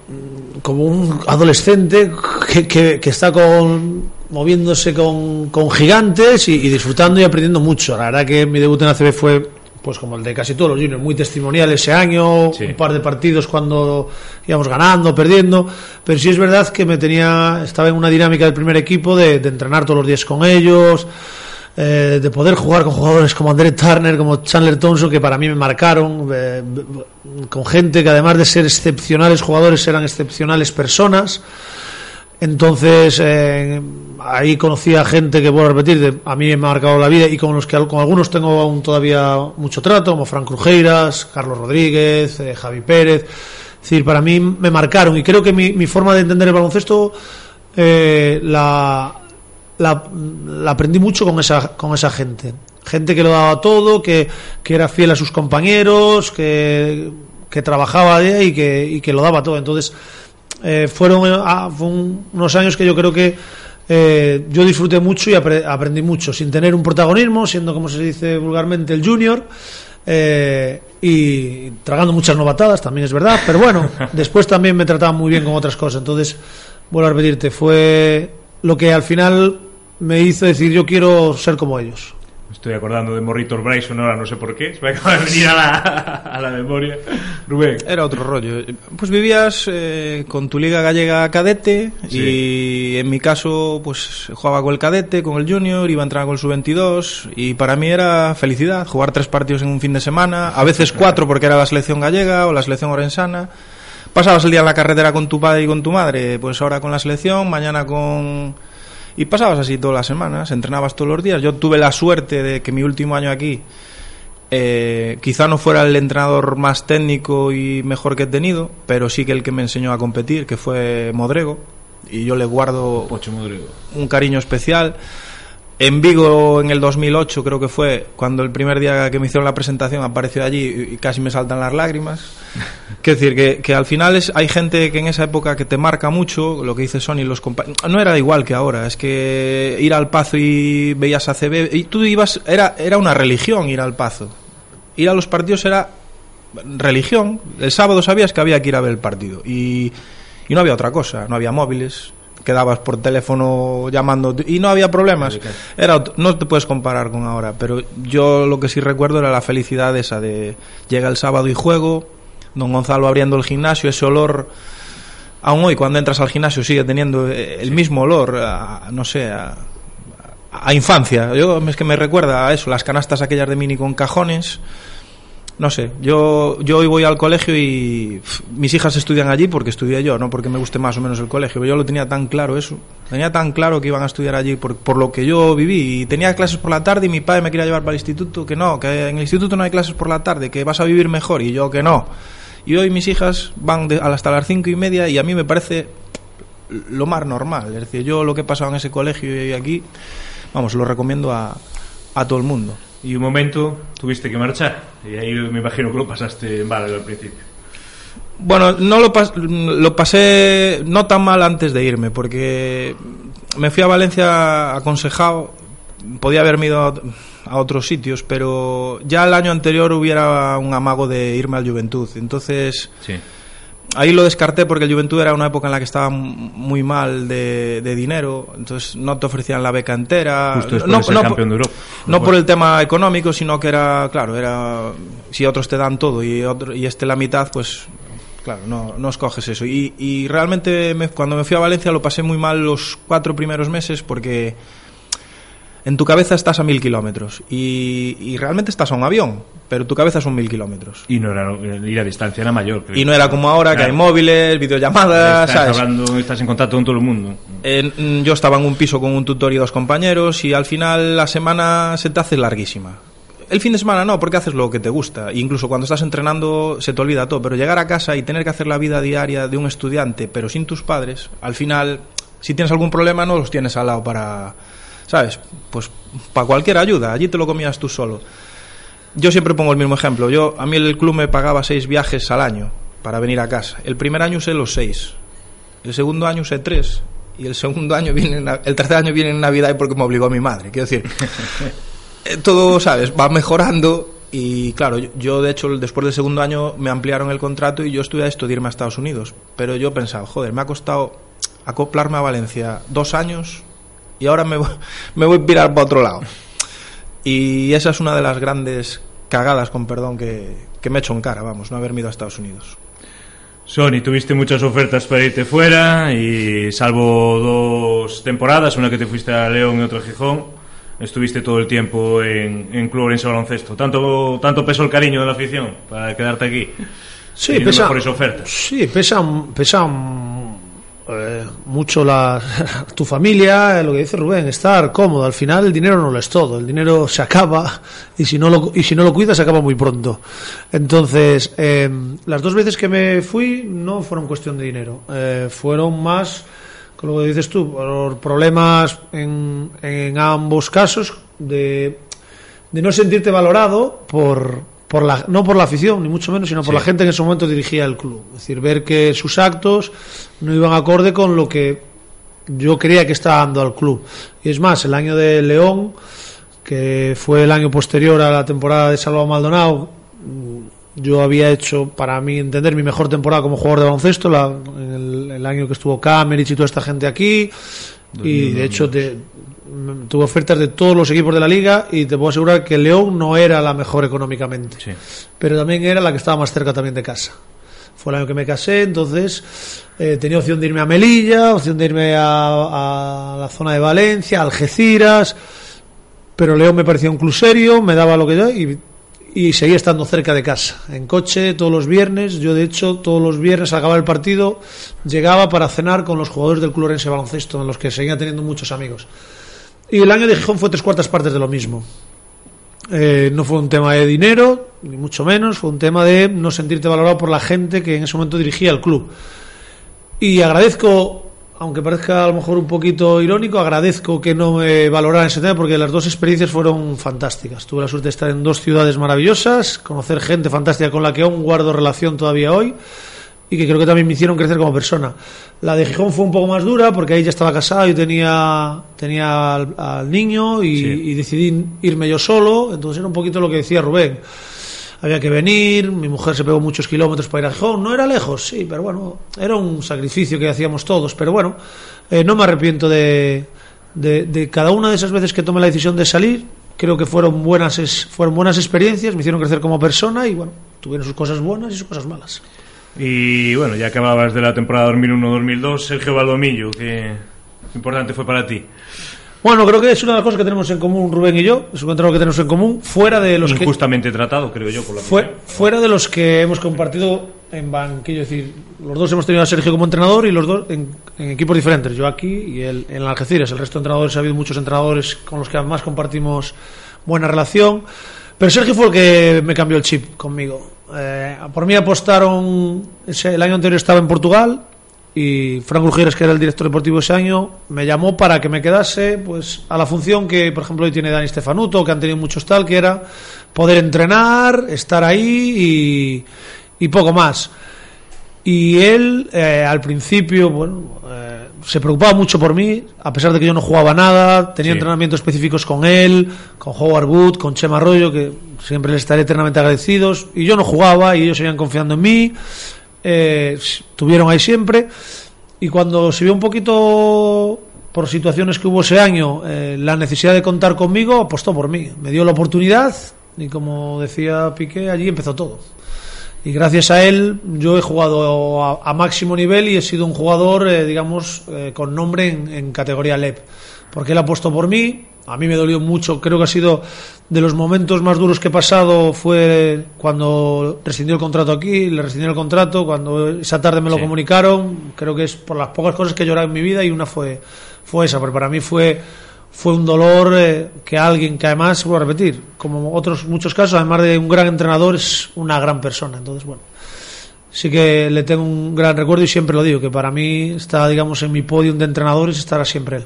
como un adolescente que, que- que está con, moviéndose con, con gigantes y, y disfrutando y aprendiendo mucho. La verdad que mi debut en ACB fue, pues como el de casi todos los juniors, muy testimonial ese año, Sí. un par de partidos cuando íbamos ganando, perdiendo, pero sí es verdad que me tenía, estaba en una dinámica del primer equipo de, de entrenar todos los días con ellos, eh, de poder jugar con jugadores como André Turner, como Chandler Thompson, que para mí me marcaron, eh, con gente que además de ser excepcionales jugadores eran excepcionales personas. Entonces, eh, ahí conocí gente que, vuelvo a repetir, de- a mí me ha marcado la vida y con los que con algunos tengo aún todavía mucho trato, como Frank Crujeiras, Carlos Rodríguez, eh, Javi Pérez. Es decir, para mí me marcaron y creo que mi, mi forma de entender el baloncesto la, la, la aprendí mucho con esa, con esa gente. Gente que lo daba todo, que, que era fiel a sus compañeros, que, que trabajaba día y que, y que lo daba todo. Entonces, eh, fueron ah, fue un- unos años que yo creo que eh, yo disfruté mucho y apre- aprendí mucho, sin tener un protagonismo, siendo como se dice vulgarmente el junior. eh, y tragando muchas novatadas, también es verdad, pero bueno, <laughs> después también me trataban muy bien con otras cosas. Entonces, vuelvo a repetirte, fue lo que al final me hizo decir yo quiero ser como ellos. Estoy acordando de Morritos Bryson ahora, no sé por qué. Se me acaba de venir a la, a la memoria. Rubén. Era otro rollo. Pues vivías eh, con tu liga gallega cadete y en mi caso pues jugaba con el cadete, con el junior, iba a entrar con el sub-22 y para mí era felicidad jugar tres partidos en un fin de semana, a veces cuatro porque era la selección gallega o la selección orensana. Pasabas el día en la carretera con tu padre y con tu madre, pues ahora con la selección, mañana con y pasabas así todas las semanas, entrenabas todos los días. Yo tuve la suerte de que mi último año aquí eh, quizá no fuera el entrenador más técnico y mejor que he tenido, pero sí que el que me enseñó a competir, que fue Modrego, y yo le guardo Pocho un cariño especial. En Vigo, en el 2008, creo que fue, cuando el primer día que me hicieron la presentación apareció allí y casi me saltan las lágrimas. <laughs> Quiero decir, que, que al final es, hay gente que en esa época que te marca mucho, lo que dice Sony, los compa- no era igual que ahora, es que ir al Pazo y veías a CB, y tú ibas, era, era una religión ir al Pazo. Ir a los partidos era religión. El sábado sabías que había que ir a ver el partido y, y no había otra cosa, no había móviles, quedabas por teléfono llamando y no había problemas. Era no te puedes comparar con ahora, pero yo lo que sí recuerdo era la felicidad esa de llega el sábado y juego, don Gonzalo abriendo el gimnasio, ese olor aún hoy cuando entras al gimnasio sigue teniendo eh, el mismo olor, a- no sé, a, a infancia. Yo es que me recuerda a eso, las canastas aquellas de mini con cajones. No sé, yo, yo hoy voy al colegio y mis hijas estudian allí porque estudié yo, no porque me guste más o menos el colegio. Yo lo tenía tan claro eso. Tenía tan claro que iban a estudiar allí por, por lo que yo viví. Y tenía clases por la tarde y mi padre me quería llevar para el instituto. Que no, que en el instituto no hay clases por la tarde, que vas a vivir mejor. Y yo que no. Y hoy mis hijas van de- hasta las cinco y media y a mí me parece lo más normal. Es decir, yo lo que he pasado en ese colegio y aquí, vamos, lo recomiendo a, a todo el mundo. Y un momento tuviste que marchar. Y ahí me imagino que lo pasaste mal al principio. Bueno, no lo, pas- lo pasé no tan mal antes de irme, porque me fui a Valencia aconsejado, podía haberme ido a, a otros sitios, pero ya el año anterior hubiera un amago de irme al Juventud. Entonces, Sí. Ahí lo descarté porque el Juventud era una época en la que estaba muy mal de, de dinero, entonces no te ofrecían la beca entera. Justo después no, de ser no campeón por- de Europa. no por el tema económico, sino que era, claro, era si otros te dan todo y otro, y este la mitad, pues claro, no, no escoges eso. Y, y realmente me- cuando me fui a Valencia lo pasé muy mal los cuatro primeros meses porque en tu cabeza estás a mil kilómetros y, y realmente estás a un avión, pero tu cabeza son mil kilómetros. Y no era, y la distancia era mayor. creo. Y no era como ahora, que hay móviles, videollamadas, Estás ¿sabes? hablando, estás en contacto con todo el mundo. Mm, yo estaba en un piso con un tutor y dos compañeros y al final la semana se te hace larguísima. El fin de semana no, porque haces lo que te gusta. Incluso cuando estás entrenando se te olvida todo. Pero llegar a casa y tener que hacer la vida diaria de un estudiante, pero sin tus padres, al final, si tienes algún problema, no los tienes al lado para, ¿sabes? Pues para cualquier ayuda. Allí te lo comías tú solo. Yo siempre pongo el mismo ejemplo. Yo a mí el club me pagaba seis viajes al año para venir a casa. El primer año usé los seis. El segundo año usé tres. Y el segundo año viene, el tercer año viene en Navidad y porque me obligó mi madre. Quiero decir, <laughs> eh, todo, ¿sabes? Va mejorando. Y claro, yo, yo, de hecho después del segundo año me ampliaron el contrato y yo estuve a esto de irme a Estados Unidos. Pero yo pensaba, joder, me ha costado acoplarme a Valencia dos años y ahora me, voy- me voy a pirar para otro lado. Y esa es una de las grandes cagadas, con perdón, que, que me he hecho en cara, vamos, no haberme ido a Estados Unidos. Sony, tuviste muchas ofertas para irte fuera y salvo dos temporadas, una que te fuiste a León y otra a Gijón, estuviste todo el tiempo en, en Club Orense Baloncesto. ¿Tanto, ¿Tanto pesó el cariño de la afición para quedarte aquí? Sí, pesa, mejores ofertas. sí, pesa, pesa eh, mucho la, <laughs> tu familia, eh, lo que dice Rubén, estar cómodo. Al final el dinero no lo es todo, el dinero se acaba y si no lo, y si no lo cuidas se acaba muy pronto. Entonces, eh, las dos veces que me fui no fueron cuestión de dinero, eh, fueron más, que dices tú, por problemas en, en ambos casos de de no sentirte valorado por, por la, no por la afición, ni mucho menos, sino por Sí. la gente que en ese momento dirigía el club. Es decir, ver que sus actos no iban acorde con lo que yo creía que estaba dando al club. Y es más, el año de León, que fue el año posterior a la temporada de Salvador Maldonado, mm, yo había hecho, para mí entender, mi mejor temporada como jugador de baloncesto, la- en el, el año que estuvo Camerich y toda esta gente aquí. Y de hecho, te- tuve ofertas de todos los equipos de la liga y te puedo asegurar que León no era la mejor económicamente, Sí. pero también era la que estaba más cerca también de casa. Fue el año que me casé, entonces eh, tenía opción de irme a Melilla, opción de irme a, a la zona de Valencia, Algeciras, pero León me parecía un club serio, me daba lo que yo y, y seguía estando cerca de casa, en coche todos los viernes. Yo, de hecho, todos los viernes al acabar el partido llegaba para cenar con los jugadores del Club Orense Baloncesto, en los que seguía teniendo muchos amigos. Y el año de Gijón fue tres cuartas partes de lo mismo. Eh, no fue un tema de dinero, ni mucho menos, fue un tema de no sentirte valorado por la gente que en ese momento dirigía el club. Y agradezco, aunque parezca a lo mejor un poquito irónico, agradezco que no me valoraran ese tema porque las dos experiencias fueron fantásticas. Tuve la suerte de estar en dos ciudades maravillosas, conocer gente fantástica con la que aún guardo relación todavía hoy y que creo que también me hicieron crecer como persona. La de Gijón fue un poco más dura porque ahí ya estaba casado y tenía, tenía al, al niño y, Sí. y decidí irme yo solo, entonces era un poquito lo que decía Rubén. Había que venir, mi mujer se pegó muchos kilómetros para ir a Gijón, no era lejos, sí, pero bueno, era un sacrificio que hacíamos todos, pero bueno, eh, no me arrepiento de, de, de cada una de esas veces que tomé la decisión de salir, creo que fueron buenas, fueron buenas experiencias, me hicieron crecer como persona y bueno, tuvieron sus cosas buenas y sus cosas malas. Y bueno, ya que hablabas de la temporada 2001-2002, Sergio Valdomillo, ¿qué importante fue para ti? Bueno, creo que es una de las cosas que tenemos en común Rubén y yo, es un entrenador que tenemos en común, fuera de los que Injustamente tratado, creo yo, por la fue, fuera de los que hemos compartido en banquillo, es decir, los dos hemos tenido a Sergio como entrenador y los dos en, en equipos diferentes, yo aquí y él en Algeciras, el resto de entrenadores ha habido muchos entrenadores con los que además compartimos buena relación, pero Sergio fue el que me cambió el chip conmigo. Eh, por mí apostaron, el año anterior estaba en Portugal y Frank Ujieres, que era el director deportivo ese año, me llamó para que me quedase pues a la función que, por ejemplo, hoy tiene Dani Stefanuto, que han tenido muchos tal, que era poder entrenar, estar ahí y, y poco más. Y él, eh, al principio, bueno, eh, se preocupaba mucho por mí, a pesar de que yo no jugaba nada, tenía Sí. entrenamientos específicos con él, con Howard Wood, con Chema Arroyo, que siempre les estaré eternamente agradecidos, y yo no jugaba y ellos seguían confiando en mí, eh, s- tuvieron ahí siempre, y cuando se vio un poquito por situaciones que hubo ese año, la necesidad de contar conmigo, apostó por mí, me dio la oportunidad, y como decía Piqué, allí empezó todo y gracias a él yo he jugado a, a máximo nivel y he sido un jugador, eh, digamos, eh, con nombre en, en categoría LEP. Porque él ha puesto por mí, a mí me dolió mucho, creo que ha sido de los momentos más duros que he pasado fue cuando rescindió el contrato aquí, le rescindió el contrato, cuando esa tarde me lo Sí. comunicaron, creo que es por las pocas cosas que he llorado en mi vida y una fue, fue esa, pero para mí fue fue un dolor eh, que alguien que además, vuelvo a repetir, como otros muchos casos, además de un gran entrenador, es una gran persona. Entonces, bueno, sí que le tengo un gran recuerdo y siempre lo digo, que para mí está, digamos, en mi podium de entrenadores estará siempre él.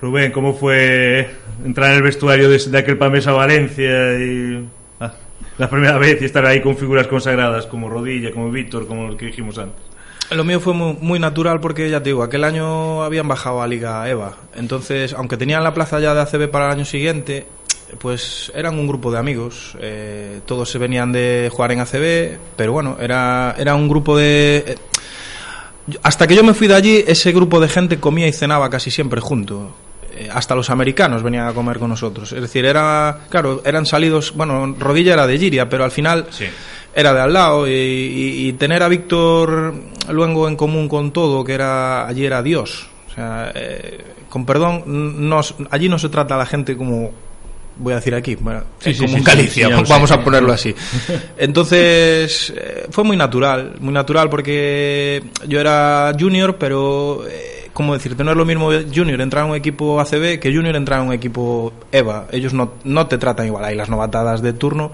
Rubén, ¿cómo fue entrar en el vestuario de, de aquel Pamesa Valencia y ah, la primera vez y estar ahí con figuras consagradas como Rodilla, como Víctor, como los que dijimos antes? Lo mío fue muy, muy natural porque, ya te digo, aquel año habían bajado a Liga EVA. Entonces, aunque tenían la plaza ya de ACB para el año siguiente, pues eran un grupo de amigos. Eh, todos se venían de jugar en ACB, pero bueno, era, era un grupo de... eh, hasta que yo me fui de allí, ese grupo de gente comía y cenaba casi siempre junto. Eh, hasta los americanos venían a comer con nosotros. Es decir, era, claro, eran salidos, bueno, Rodilla era de Giria, pero al final Sí. era de al lado y, y- y tener a Víctor Luengo en común con todo, que era allí era Dios. O sea, eh, con perdón, no, allí no se trata a la gente como voy a decir aquí, bueno, Sí, sí, como sí, sí, Galicia, <laughs> vamos a ponerlo así. Entonces, eh, fue muy natural, muy natural porque yo era junior, pero eh, como decirte, no es lo mismo junior entrar a un equipo ACB que junior entrar a un equipo EVA. Ellos no, no te tratan igual, hay las novatadas de turno,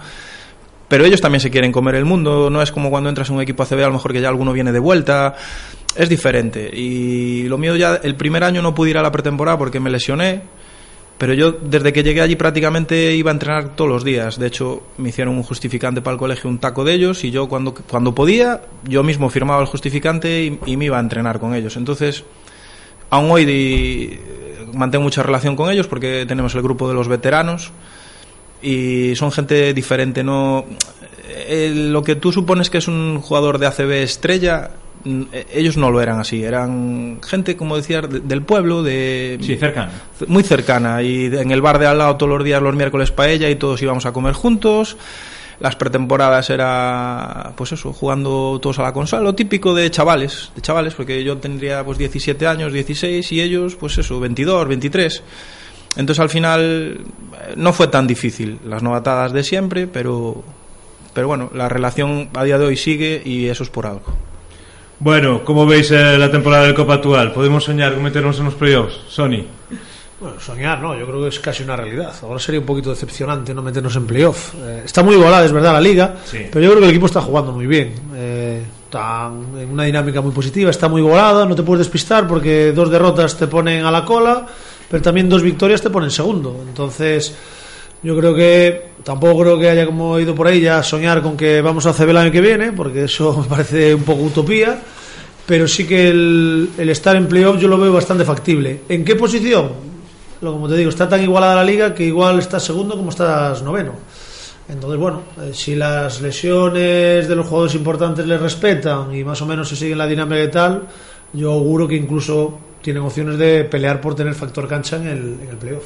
pero ellos también se quieren comer el mundo, no es como cuando entras a un equipo ACB, a lo mejor que ya alguno viene de vuelta, es diferente. Y lo mío ya, el primer año no pude ir a la pretemporada porque me lesioné, pero yo desde que llegué allí prácticamente iba a entrenar todos los días. De hecho, me hicieron un justificante para el colegio, un taco de ellos, y yo cuando, cuando podía, yo mismo firmaba el justificante y, me iba a entrenar con ellos. Entonces, aún hoy mantengo mucha relación con ellos porque tenemos el grupo de los veteranos y son gente diferente. No, Eh, lo que tú supones que es un jugador de ACB estrella mm, eh, ellos no lo eran así, eran gente, como decía, de- del pueblo, de Sí, cercano. muy cercana y de- en el bar de al lado todos los días los miércoles paella y todos íbamos a comer juntos. Las pretemporadas era pues eso, jugando todos a la consola, lo típico de chavales, de chavales, porque yo tendría pues 17 años, 16 y ellos pues eso, 22, 23. Entonces al final no fue tan difícil, las novatadas de siempre, pero pero bueno, la relación a día de hoy sigue y eso es por algo. Bueno, ¿cómo veis eh, la temporada del Copa actual? ¿Podemos soñar con meternos en los playoffs? Sony. Bueno, soñar, no, yo creo que es casi una realidad. Ahora sería un poquito decepcionante no meternos en playoff. Eh, está muy igualada, es verdad, la liga, Sí. pero yo creo que el equipo está jugando muy bien. Eh, está en una dinámica muy positiva, está muy igualada, no te puedes despistar porque dos derrotas te ponen a la cola, pero también dos victorias te ponen segundo. Entonces, yo creo que tampoco creo que haya como ido por ahí ya soñar con que vamos a CB el año que viene, porque eso <laughs> me parece un poco utopía. Pero sí que el, el estar en playoff yo lo veo bastante factible. ¿En qué posición? Lo como te digo, está tan igualada la liga que igual estás segundo como estás noveno. Entonces, bueno, eh, si las lesiones de los jugadores importantes les respetan y más o menos se siguen la dinámica y tal, yo auguro que incluso tienen opciones de pelear por tener factor cancha en el, en el playoff.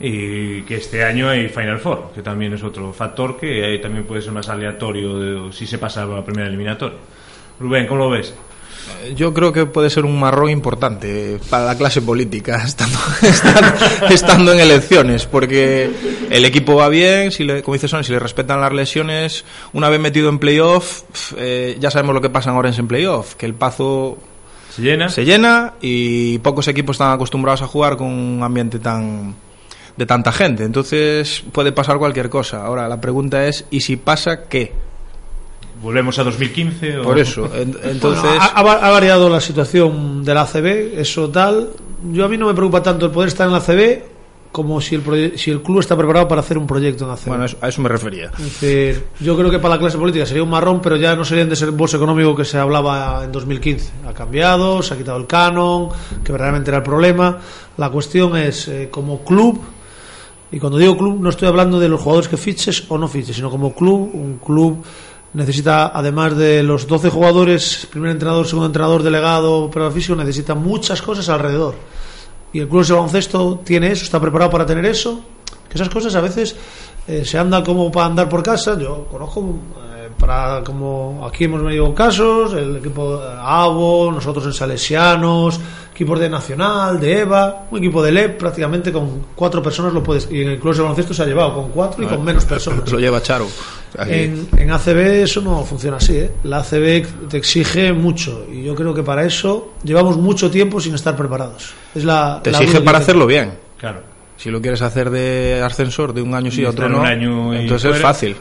Y que este año hay Final Four, que también es otro factor que ahí también puede ser más aleatorio de- si se pasa a la primera eliminatoria. Rubén, ¿cómo lo ves? Yo creo que puede ser un marrón importante para la clase política <laughs> estando, estando, estando en elecciones, porque el equipo va bien, si le, como dice Son, si le respetan las lesiones, una vez metido en playoff, eh, ya sabemos lo que pasa en Orense en playoff, que el Pazo ¿Se llena? se llena y pocos equipos están acostumbrados a jugar con un ambiente tan de tanta gente, entonces puede pasar cualquier cosa. Ahora la pregunta es, ¿y si pasa qué? ¿Volvemos a 2015? o- Por eso, en- entonces... Bueno, ha, ha va- ha variado la situación de la ACB, eso tal. Yo a mí no me preocupa tanto el poder estar en la ACB como si el, si el club está preparado para hacer un proyecto en ACB. Bueno, a eso me refería. Es decir, yo creo que para la clase política sería un marrón, pero ya no sería el desembolso económico que se hablaba en 2015. Ha cambiado, se ha quitado el canon, que verdaderamente era el problema. La cuestión es, eh, como club, y cuando digo club no estoy hablando de los jugadores que fiches o no fiches, sino como club, un club necesita, además de los 12 jugadores, primer entrenador, segundo entrenador, delegado, operador físico, necesita muchas cosas alrededor. Y el club de baloncesto tiene eso, está preparado para tener eso. Que esas cosas a veces eh, se anda como para andar por casa. Yo conozco, eh, para como aquí hemos venido casos, el equipo de AVO, nosotros en Salesianos, equipos de Nacional, de EVA, un equipo de LEP, prácticamente con cuatro personas lo puedes. Y en el club de baloncesto se ha llevado con cuatro y con menos personas. Lo lleva Charo. En, en ACB eso no funciona así. ¿eh? La ACB te exige mucho y yo creo que para eso llevamos mucho tiempo sin estar preparados. Es la, Te la exige para hacerlo bien. Claro. Si lo quieres hacer de ascensor de un año sí, Y otro no, entonces es fácil.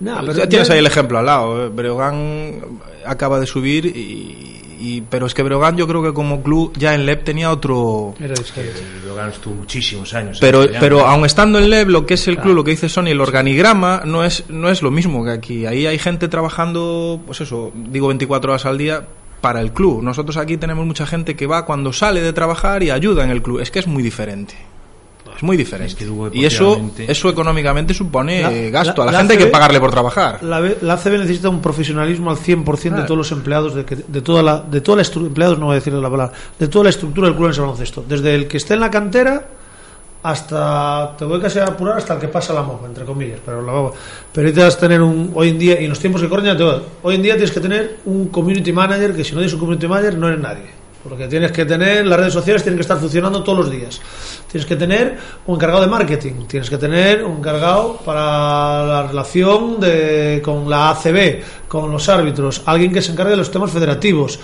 Nah, pero ya tienes ahí el ejemplo al lado. ¿eh? Breogán acaba de subir, y, y- pero es que Breogán yo creo que como club ya en LEP tenía otro... Era Logan estuvo muchísimos años. Pero, pero aun estando en LEP, lo que es el Claro. club, lo que dice Sony, el organigrama no es, no es lo mismo que aquí. Ahí hay gente trabajando, pues eso, digo 24 horas al día para el club. Nosotros aquí tenemos mucha gente que va cuando sale de trabajar y ayuda en el club. Es que es muy diferente. Es muy diferente. Es que y eso, eso económicamente supone La- gasto. la- a la, la gente hay que ACB pagarle por trabajar. La, ACB necesita un profesionalismo al 100% de todos los empleados, de, que- de toda la, de toda la empleados, no voy a decir la palabra, de toda la estructura del club en ese baloncesto. Desde el que esté en la cantera hasta, te voy casi a apurar hasta el que pasa la moja, entre comillas, pero la. Pero necesitas tener un, hoy en día, y en los tiempos que corren, ya te voy a- hoy en día tienes que tener un community manager, que si no tienes un community manager no eres nadie. Porque tienes que tener, las redes sociales tienen que estar funcionando todos los días. Tienes que tener un encargado de marketing, tienes que tener un encargado para la relación de, con la ACB, con los árbitros, alguien que se encargue de los temas federativos.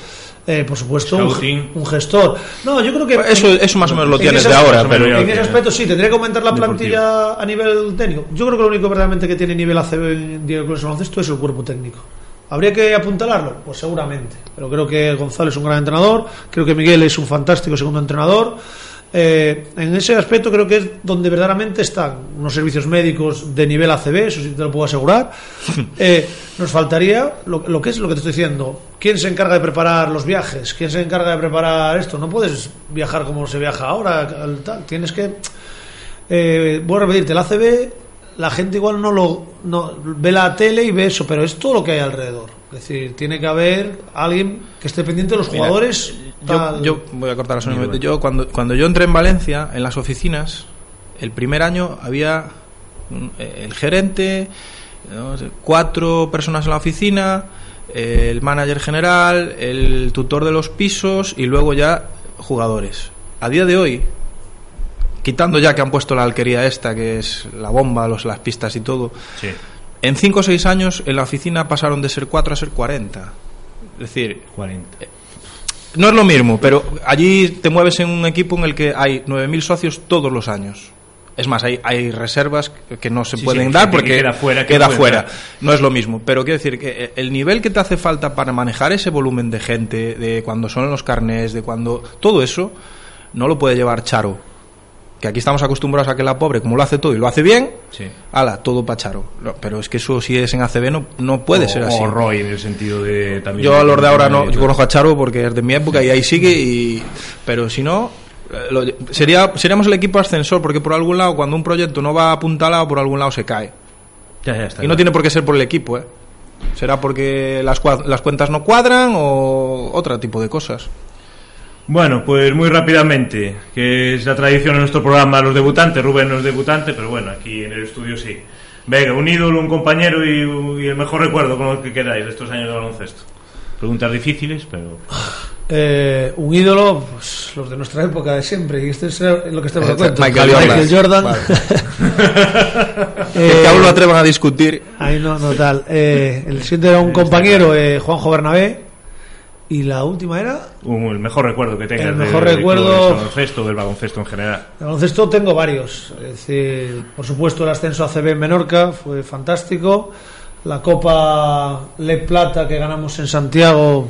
Eh, por supuesto, un, gestor. No, yo creo que. Eso, eso más o menos lo en tienes de aspecto- ahora, pero en ese aspecto sí, tendría que aumentar la Deportivo. plantilla a nivel técnico. Yo creo que lo único verdaderamente que tiene nivel ACB en Diego Cruz Baloncesto es el cuerpo técnico. ¿Habría que apuntalarlo? Pues seguramente. Pero creo que Gonzalo es un gran entrenador, creo que Miguel es un fantástico segundo entrenador. Eh, en ese aspecto creo que es donde verdaderamente están unos servicios médicos de nivel ACB, eso sí te lo puedo asegurar. <laughs> Eh, nos faltaría lo, lo que es lo que te estoy diciendo. ¿Quién se encarga de preparar los viajes? ¿Quién se encarga de preparar esto? No puedes viajar como se viaja ahora. al tal. Tienes que eh, voy a repetirte, el ACB, la gente igual no lo no, ve la tele y ve eso, pero es todo lo que hay alrededor. Es decir, tiene que haber alguien que esté pendiente de los jugadores. Yo, yo, voy a cortar la Yo cuando, cuando yo entré en Valencia, en las oficinas, el primer año había el gerente, cuatro personas en la oficina, el manager general, el tutor de los pisos y luego ya jugadores. A día de hoy, quitando ya que han puesto la alquería esta, que es la bomba, los, las pistas y todo, en cinco o seis años en la oficina pasaron de ser cuatro a ser 40. Es decir, 40. Eh, no es lo mismo, pero allí te mueves en un equipo en el que hay 9.000 socios todos los años. Es más, hay, hay reservas que no se pueden dar porque queda fuera. queda fuera. No es lo mismo. Pero quiero decir que el nivel que te hace falta para manejar ese volumen de gente, de cuando son los carnés, de cuando. Todo eso no lo puede llevar Charo. Que aquí estamos acostumbrados a que la pobre, como lo hace todo y lo hace bien, sí. ala, todo para Charo. pero es que eso si es en ACB no, no puede ser así. O Roy en el sentido de también. Yo a los de ahora no, yo conozco a Charo porque es de mi época y ahí sigue, y, pero si no, eh, sería, seríamos el equipo ascensor, porque por algún lado, cuando un proyecto no va apuntalado, por algún lado se cae. y no tiene por qué ser por el equipo, ¿eh? Será porque las, las cuentas no cuadran o otro tipo de cosas. Bueno, pues muy rápidamente, que es la tradición en nuestro programa los debutantes, Rubén no es debutante, pero bueno, aquí en el estudio sí. Venga, un ídolo, un compañero y, y el mejor recuerdo con lo que queráis de estos años de baloncesto. Preguntas difíciles, pero... Eh, un ídolo, pues los de nuestra época de siempre, y esto es lo que estamos hablando. Michael, Michael Jordan. Vale. <laughs> eh, que aún lo atrevan a discutir. Ahí no, no tal. Eh, el siguiente era un compañero, eh, Juanjo Bernabé. Y la última era. Uh, el mejor recuerdo que tengas el mejor del, recuerdo, del baloncesto, del baloncesto en general. El baloncesto tengo varios. Es decir, por supuesto, el ascenso a CB en Menorca fue fantástico. La Copa Le Plata que ganamos en Santiago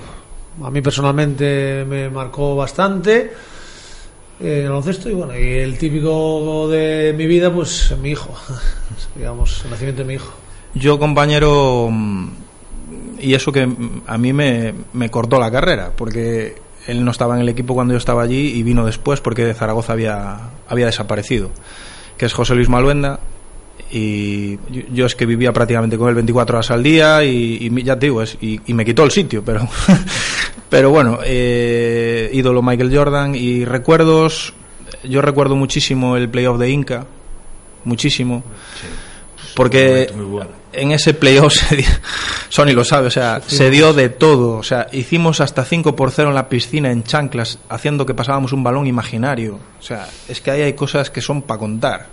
a mí personalmente me marcó bastante eh, el baloncesto y bueno, y el típico de mi vida, pues mi hijo, <laughs> digamos, el nacimiento de mi hijo. Yo, compañero, mm, y eso que a mí me, me cortó la carrera, porque él no estaba en el equipo cuando yo estaba allí y vino después porque de Zaragoza había, había desaparecido, que es José Luis Maluenda, y yo, es que vivía prácticamente con él 24 horas al día y, ya te digo, es, y, me quitó el sitio, pero, <laughs> pero bueno, eh, ídolo Michael Jordan y recuerdos, yo recuerdo muchísimo el playoff de Inca, muchísimo, porque en ese playoff, <laughs> Sony lo sabe, o sea, se dio de todo, o sea, hicimos hasta 5 por 0 en la piscina en chanclas, haciendo que pasábamos un balón imaginario, o sea, es que ahí hay cosas que son para contar.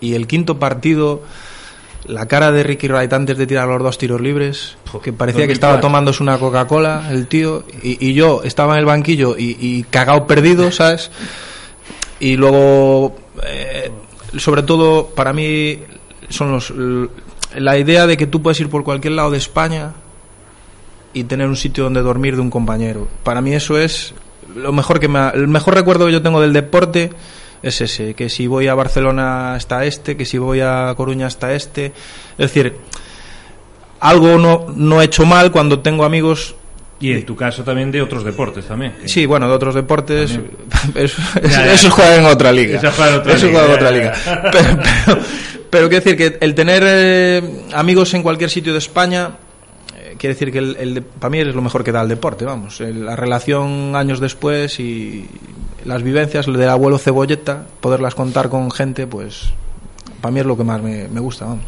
Y el quinto partido, la cara de Ricky Wright antes de tirar los dos tiros libres, que parecía que estaba tomándose una Coca-Cola el tío, y, yo estaba en el banquillo y, cagado perdido, ¿sabes? Y luego, eh, sobre todo, para mí, son los. La idea de que tú puedes ir por cualquier lado de España y tener un sitio donde dormir de un compañero. Para mí eso es lo mejor que me el mejor recuerdo que yo tengo del deporte es ese, que si voy a Barcelona está este, que si voy a Coruña está este. Es decir, algo no, no he hecho mal cuando tengo amigos y en tu caso también de otros deportes también. Sí, bueno, de otros deportes. <laughs> Eso, juega en otra liga. Eso juega en otra liga. Pero, quiero decir que el tener eh, amigos en cualquier sitio de España quiere decir que el, para mí es lo mejor que da el deporte, vamos. la relación años después y las vivencias del abuelo Cebolleta, poderlas contar con gente, pues para mí es lo que más me, gusta, vamos.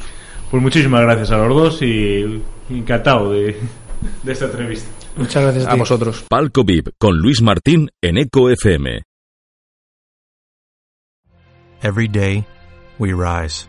Pues muchísimas gracias a los dos y encantado de, de esta entrevista. Muchas gracias a, a vosotros. Palco VIP con Luis Martín en Eco FM. Every day we rise,